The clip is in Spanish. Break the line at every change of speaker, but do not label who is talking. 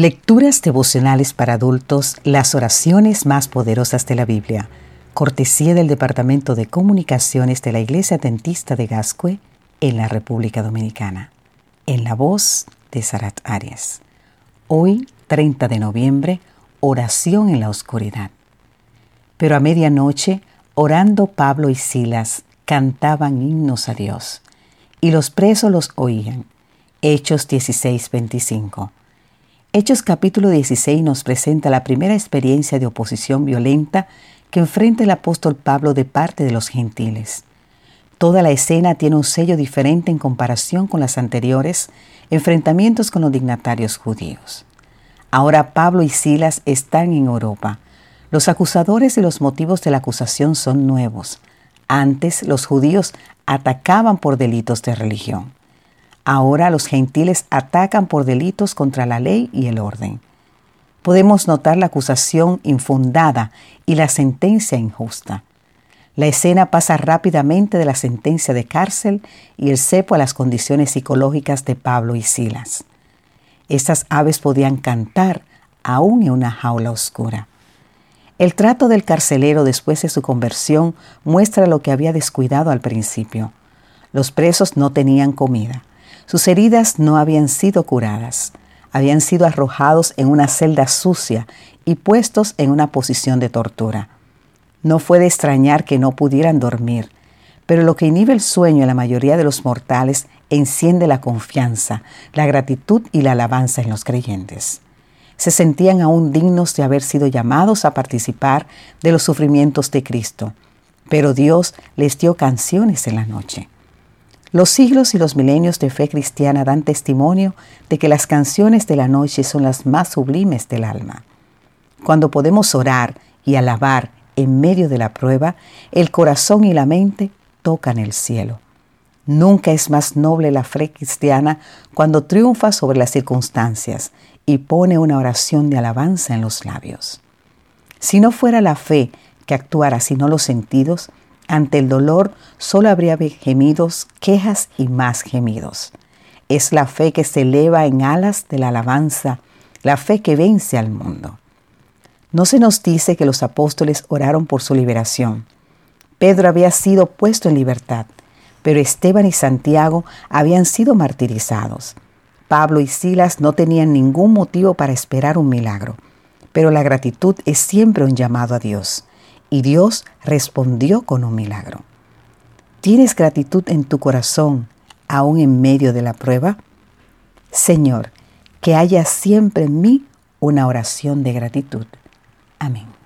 Lecturas devocionales para adultos, las oraciones más poderosas de la Biblia. Cortesía del Departamento de Comunicaciones de la Iglesia Dentista de Gascue en la República Dominicana. En la voz de Sarat Arias. Hoy, 30 de noviembre, oración en la oscuridad. Pero a medianoche, orando Pablo y Silas, cantaban himnos a Dios, y los presos los oían. Hechos 16, 25. Hechos capítulo 16 nos presenta la primera experiencia de oposición violenta que enfrenta el apóstol Pablo de parte de los gentiles. Toda la escena tiene un sello diferente en comparación con las anteriores enfrentamientos con los dignatarios judíos. Ahora Pablo y Silas están en Europa. Los acusadores y los motivos de la acusación son nuevos. Antes los judíos atacaban por delitos de religión. Ahora los gentiles atacan por delitos contra la ley y el orden. Podemos notar la acusación infundada y la sentencia injusta. La escena pasa rápidamente de la sentencia de cárcel y el cepo a las condiciones psicológicas de Pablo y Silas. Estas aves podían cantar aún en una jaula oscura. El trato del carcelero después de su conversión muestra lo que había descuidado al principio. Los presos no tenían comida. Sus heridas no habían sido curadas, habían sido arrojados en una celda sucia y puestos en una posición de tortura. No fue de extrañar que no pudieran dormir, pero lo que inhibe el sueño en la mayoría de los mortales enciende la confianza, la gratitud y la alabanza en los creyentes. Se sentían aún dignos de haber sido llamados a participar de los sufrimientos de Cristo, pero Dios les dio canciones en la noche. Los siglos y los milenios de fe cristiana dan testimonio de que las canciones de la noche son las más sublimes del alma. Cuando podemos orar y alabar en medio de la prueba, el corazón y la mente tocan el cielo. Nunca es más noble la fe cristiana cuando triunfa sobre las circunstancias y pone una oración de alabanza en los labios. Si no fuera la fe que actuara sino los sentidos, ante el dolor solo habría gemidos, quejas y más gemidos. Es la fe que se eleva en alas de la alabanza, la fe que vence al mundo. No se nos dice que los apóstoles oraron por su liberación. Pedro había sido puesto en libertad, pero Esteban y Santiago habían sido martirizados. Pablo y Silas no tenían ningún motivo para esperar un milagro, pero la gratitud es siempre un llamado a Dios y Dios respondió con un milagro. ¿Tienes gratitud en tu corazón aún en medio de la prueba? Señor, que haya siempre en mí una oración de gratitud. Amén.